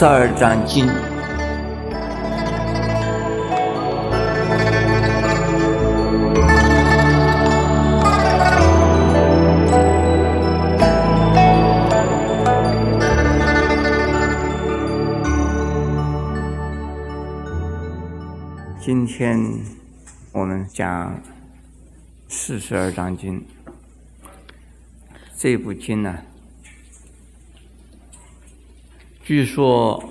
十二章经》。今天我们讲四十二章经。这部经呢，据说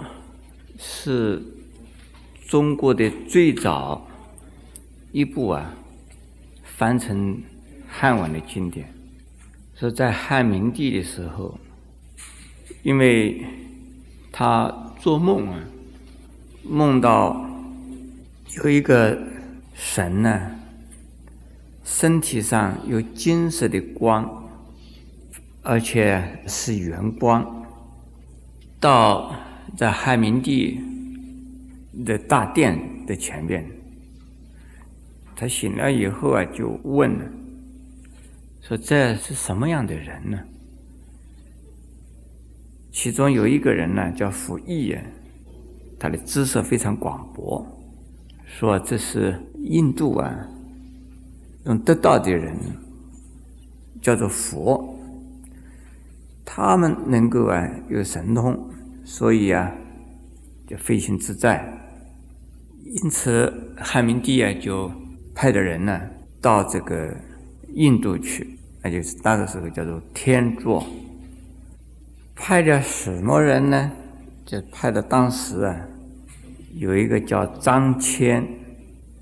是中国的最早一部啊翻成汉文的经典。是在汉明帝的时候，因为他做梦啊，梦到有一个神呢，身体上有金色的光。而且是圆光，到在汉明帝的大殿的前面，他醒了以后啊，就问，说这是什么样的人呢？其中有一个人呢，叫傅毅啊，他的知识非常广博，说这是印度啊，用得道的人，叫做佛。他们能够啊有神通，所以啊就飞行自在。因此汉明帝啊就派的人呢到这个印度去，那就是那个时候叫做天作。派的什么人呢？就派的当时啊有一个叫张骞，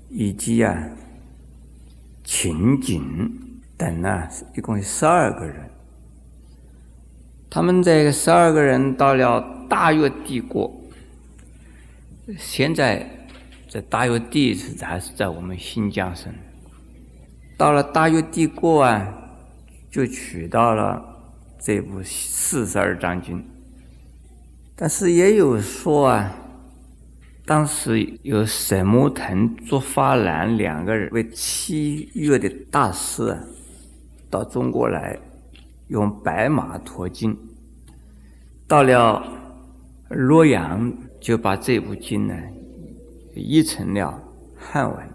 以及啊秦景等呢，一共有十二个人。他们这个十二个人到了大越帝国，现在这大越帝是还是在我们新疆省。到了大越帝国啊，就取到了这部四十二章经。但是也有说啊，当时有沈木腾、卓法兰两个人为七月的大师啊，到中国来。用白马驮经，到了洛阳，就把这部经呢译成了汉文。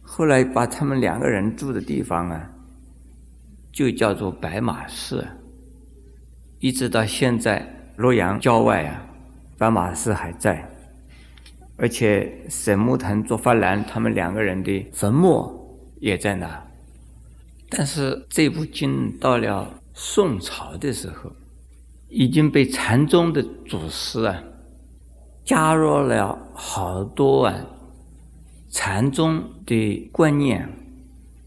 后来把他们两个人住的地方啊，就叫做白马寺。一直到现在，洛阳郊外啊，白马寺还在，而且沈木腾、卓法兰他们两个人的坟墓也在那。但是这部经到了。宋朝的时候，已经被禅宗的祖师啊加入了好多啊禅宗的观念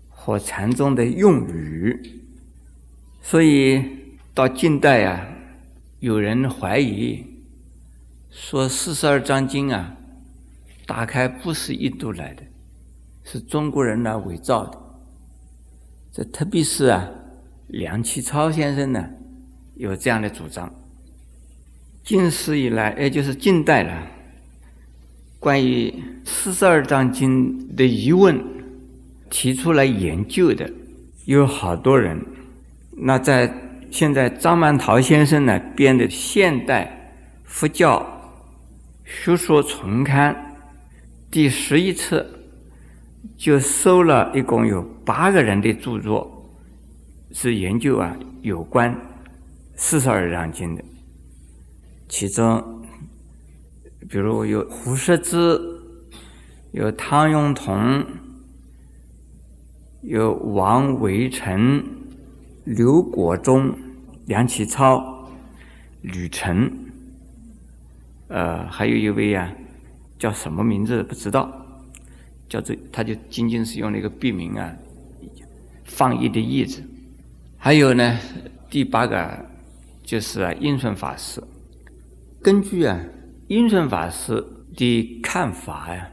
和禅宗的用语，所以到近代啊，有人怀疑说四十二章经啊，打开不是印度来的，是中国人来伪造的。这特别是啊。梁启超先生呢，有这样的主张。近世以来，也就是近代了，关于四十二章经的疑问，提出来研究的有好多人。那在现在张曼桃先生呢编的《现代佛教学说丛刊》第十一册，就收了一共有八个人的著作。是研究啊有关四十二章经的，其中比如有胡适之，有汤永同，有王维成、刘国忠、梁启超、吕澄，呃，还有一位啊，叫什么名字不知道，叫做他就仅仅是用了一个笔名啊，放逸的逸字。还有呢，第八个就是啊，印顺法师。根据啊，印顺法师的看法呀，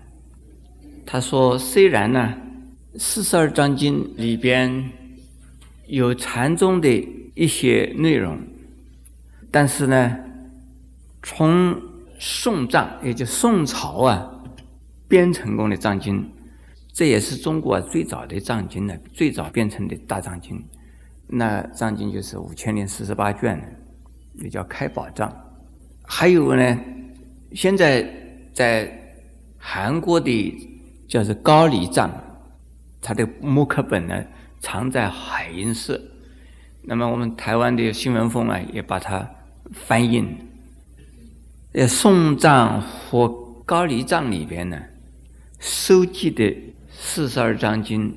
他说，虽然呢，四十二章经里边有禅宗的一些内容，但是呢，从宋藏，也就宋朝啊编成功的藏经，这也是中国最早的藏经呢，最早编成的大藏经。那藏经就是五千零四十八卷，也叫开宝藏。还有呢，现在在韩国的叫做高丽藏，它的木刻本呢藏在海印寺。那么我们台湾的新闻风啊，也把它翻印。在宋藏和高丽藏里边呢，收集的四十二章经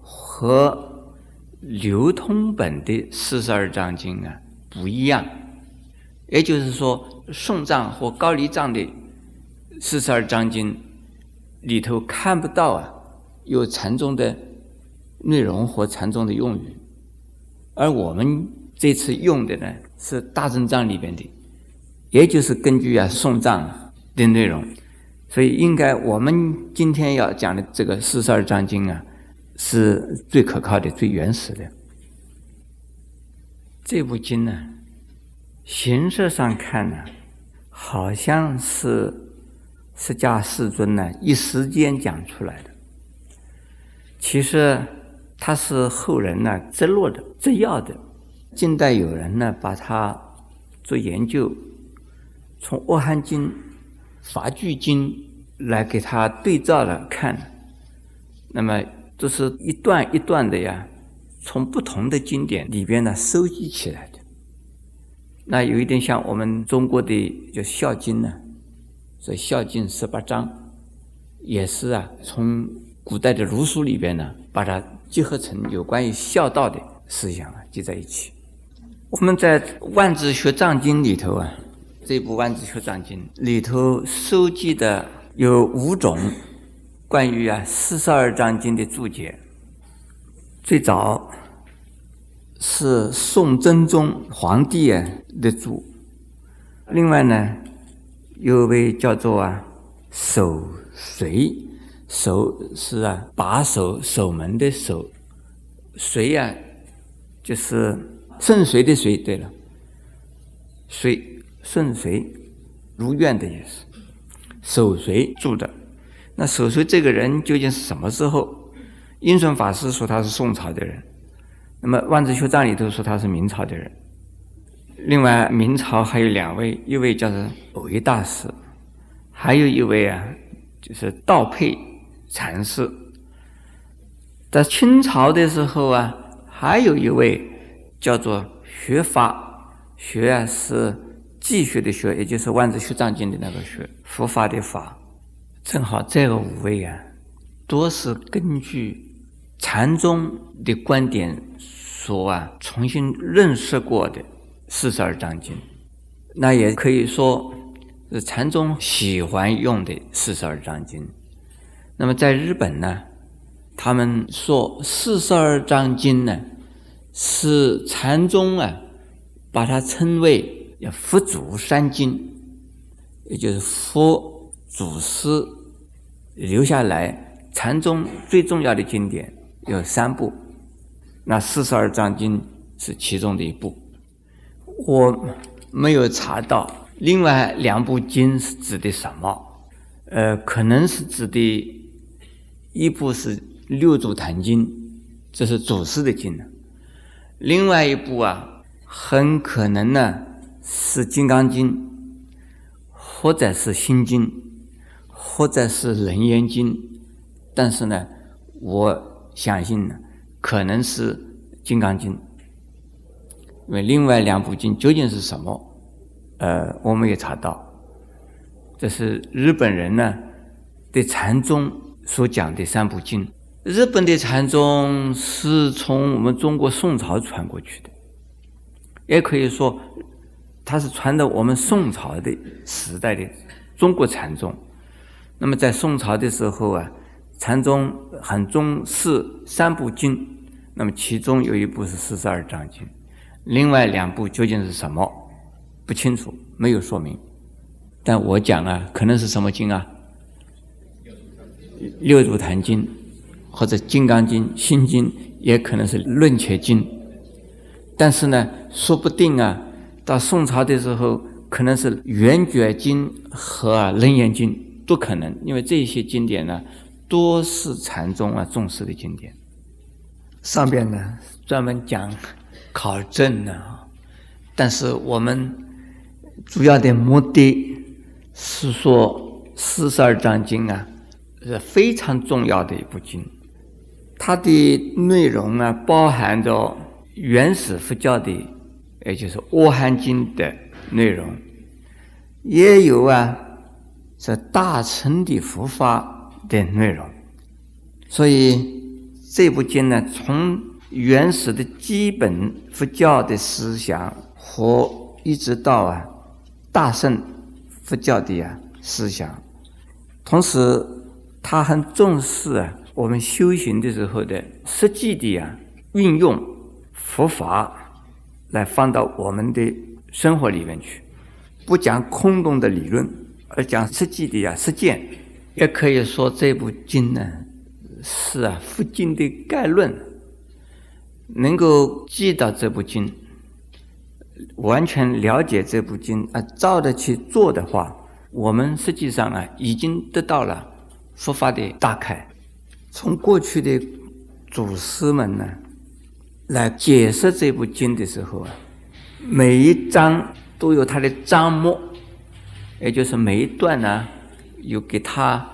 和流通本的四十二章经啊不一样。也就是说，宋藏和高丽藏的四十二章经里头看不到啊有禅宗的内容和禅宗的用语。而我们这次用的呢是大正藏里边的，也就是根据啊宋藏的内容，所以应该我们今天要讲的这个四十二章经啊，是最可靠的、最原始的。这部经呢，形式上看呢，好像是释迦世尊呢一时间讲出来的，其实。他是后人呢摘录的、摘要的。近代有人呢把它做研究，从《阿含经》《法句经》来给它对照了看。那么这是一段一段的呀，从不同的经典里边呢收集起来的。那有一点像我们中国的叫《孝经》呢，所以《孝经》十八章也是啊，从古代的儒书里边呢把它。结合成有关于孝道的思想啊，记在一起。我们在《万字学藏经》里头啊，这部《万字学藏经》里头收集的有五种关于啊四十二章经的注解。最早是宋真宗皇帝啊的注，另外呢有位叫做啊守随。守是啊，把守守门的守，随啊，就是顺随的随。对了，随顺随如愿的意思。守随住的，那守随这个人究竟是什么时候？印顺法师说他是宋朝的人，那么万字学藏里头说他是明朝的人。另外，明朝还有两位，一位叫做偶一大师，还有一位啊，就是道佩。禅师，在清朝的时候啊，还有一位叫做学法，学啊是继续的学，也就是万字学藏经的那个学，佛法的法。正好这个五位啊，都是根据禅宗的观点所啊重新认识过的四十二章经，那也可以说是禅宗喜欢用的四十二章经。那么在日本呢，他们说四十二章经呢，是禅宗啊，把它称为“佛祖三经”，也就是佛祖师留下来禅宗最重要的经典有三部，那四十二章经是其中的一部。我没有查到另外两部经是指的什么，呃，可能是指的。一部是《六祖坛经》，这是祖师的经呢；另外一部啊，很可能呢是《金刚经》，或者是《心经》，或者是《楞严经》。但是呢，我相信呢，可能是《金刚经》，因为另外两部经究竟是什么？呃，我没有查到。这是日本人呢对禅宗。所讲的三部经，日本的禅宗是从我们中国宋朝传过去的，也可以说，它是传到我们宋朝的时代的中国禅宗。那么在宋朝的时候啊，禅宗很重视三部经，那么其中有一部是四十二章经，另外两部究竟是什么不清楚，没有说明。但我讲啊，可能是什么经啊？六祖坛经，或者金刚经、心经，也可能是论切经。但是呢，说不定啊，到宋朝的时候，可能是圆觉经和楞严经不可能，因为这些经典呢，都是禅宗啊重视的经典。上边呢专门讲考证的，但是我们主要的目的是说四十二章经啊，是非常重要的一部经。它的内容啊，包含着原始佛教的，也就是《阿含经》的内容，也有啊，是大乘的佛法的内容。所以这部经呢，从原始的基本佛教的思想和一直到啊大乘佛教的啊思想，同时他很重视啊。我们修行的时候的实际的呀，运用佛法来放到我们的生活里面去，不讲空洞的理论，而讲实际的呀实践。也可以说这部经呢是啊佛经的概论。能够记到这部经，完全了解这部经啊，照着去做的话，我们实际上啊已经得到了佛法的大开。从过去的祖师们呢，来解释这部经的时候啊，每一章都有它的章目，也就是每一段呢，有给它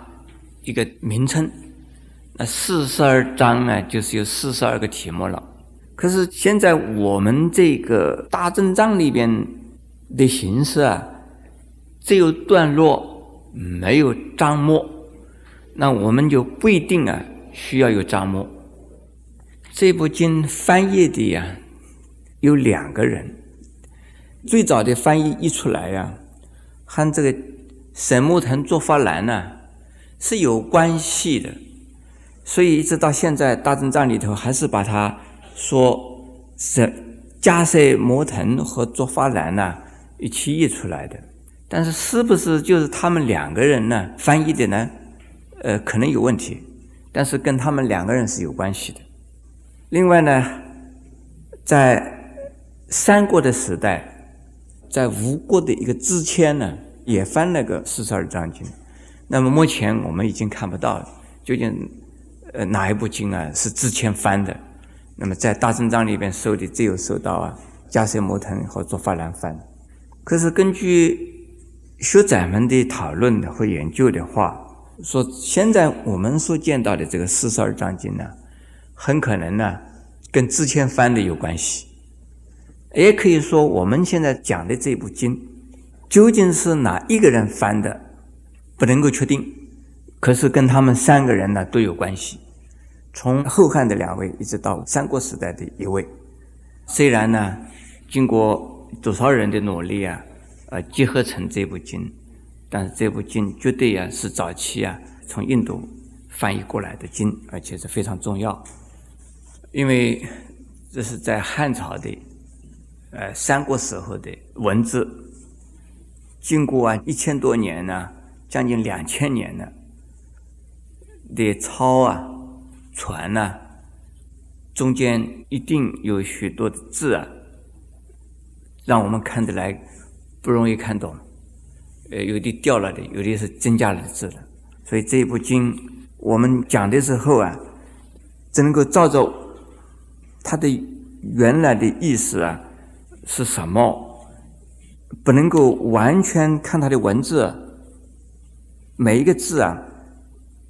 一个名称。那四十二章呢，就是有四十二个题目了。可是现在我们这个大正藏里边的形式啊，只有段落，没有章末。那我们就不一定啊，需要有章末。这部经翻译的呀，有两个人。最早的翻译一出来呀，和这个沈木腾作法难呢是有关系的，所以一直到现在大正藏里头还是把它说是迦塞摩腾和作法难呢一起译出来的。但是是不是就是他们两个人呢翻译的呢？呃，可能有问题，但是跟他们两个人是有关系的。另外呢，在三国的时代，在吴国的一个支谦呢，也翻了个四十二章经。那么目前我们已经看不到究竟呃哪一部经啊是支谦翻的。那么在大正章里边收的只有收到啊迦叶摩腾和卓法兰翻。可是根据学者们的讨论和研究的话，说现在我们所见到的这个四十二章经呢，很可能呢跟之前翻的有关系，也可以说我们现在讲的这部经究竟是哪一个人翻的，不能够确定。可是跟他们三个人呢都有关系，从后汉的两位一直到三国时代的一位，虽然呢经过多少人的努力啊，呃结合成这部经。但是这部经绝对啊是早期啊从印度翻译过来的经，而且是非常重要，因为这是在汉朝的呃三国时候的文字，经过啊一千多年呢，将近两千年呢的抄啊传呢，中间一定有许多的字啊，让我们看得来不容易看懂。呃，有的掉了的，有的是增加了字的，所以这一部经我们讲的时候啊，只能够照着它的原来的意思啊是什么，不能够完全看他的文字，每一个字啊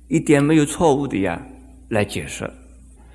一点没有错误的呀来解释。